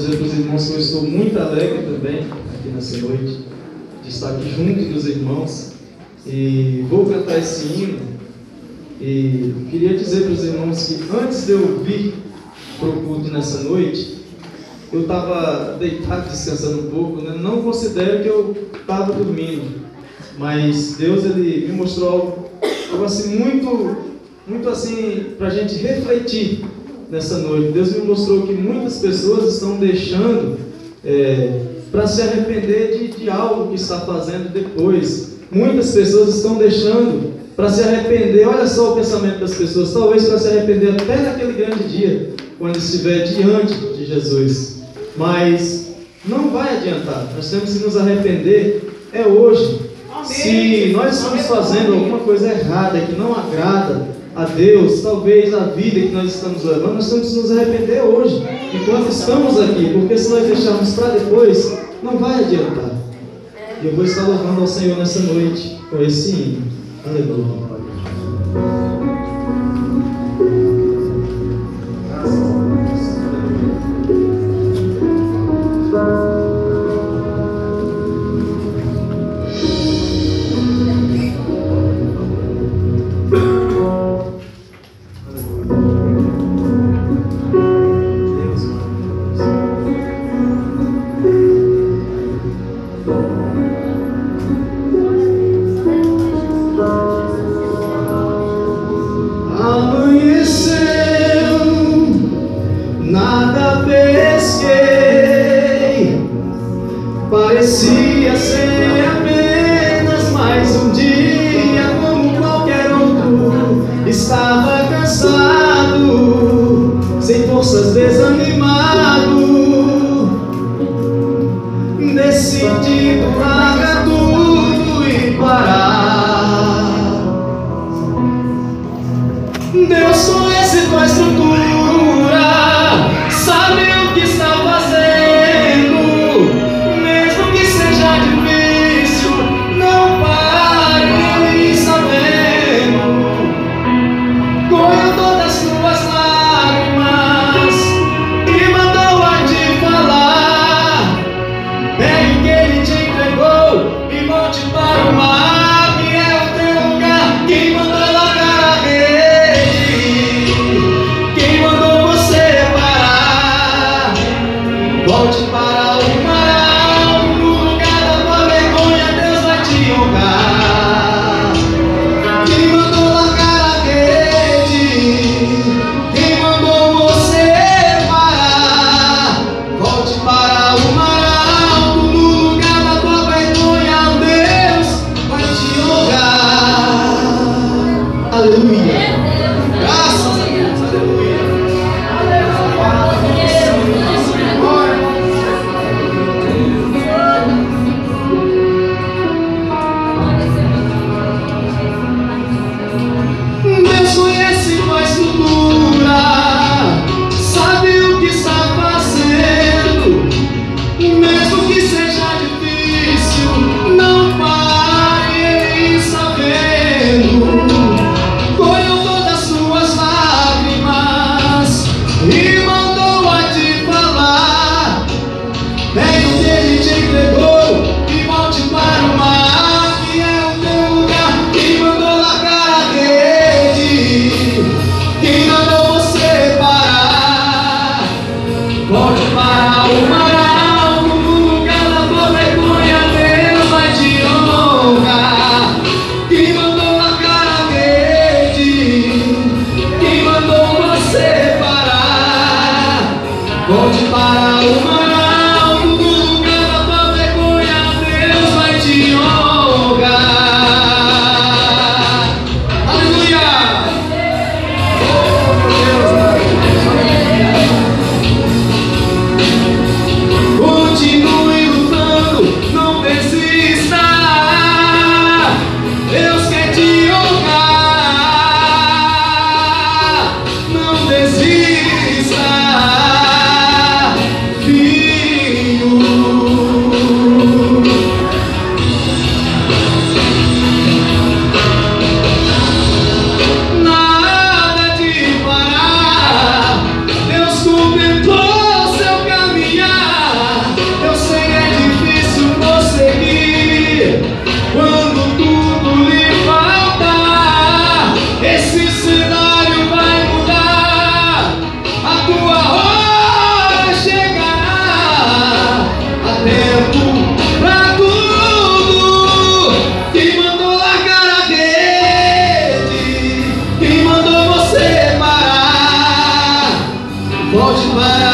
dizer para os irmãos que eu estou muito alegre também aqui nessa noite, de estar aqui junto dos irmãos. E vou cantar esse hino. E queria dizer para os irmãos que antes de eu vir para o culto nessa noite, eu estava deitado, descansando um pouco. Né? Não considero que eu estava dormindo, mas Deus ele me mostrou algo, algo assim muito, muito assim para a gente refletir nessa noite. Deus me mostrou que muitas pessoas estão deixando é, para se arrepender de, de algo que está fazendo depois. Muitas pessoas estão deixando para se arrepender. Olha só o pensamento das pessoas, talvez para se arrepender até naquele grande dia, quando estiver diante de Jesus. Mas não vai adiantar. Nós temos que nos arrepender é hoje. Se nós estamos fazendo alguma coisa errada que não agrada a Deus, talvez a vida que nós estamos levando, nós temos que nos arrepender hoje, enquanto estamos aqui, porque se nós deixarmos para depois, não vai adiantar. E eu vou estar louvando ao Senhor nessa noite com esse hino. Aleluia. Toda Super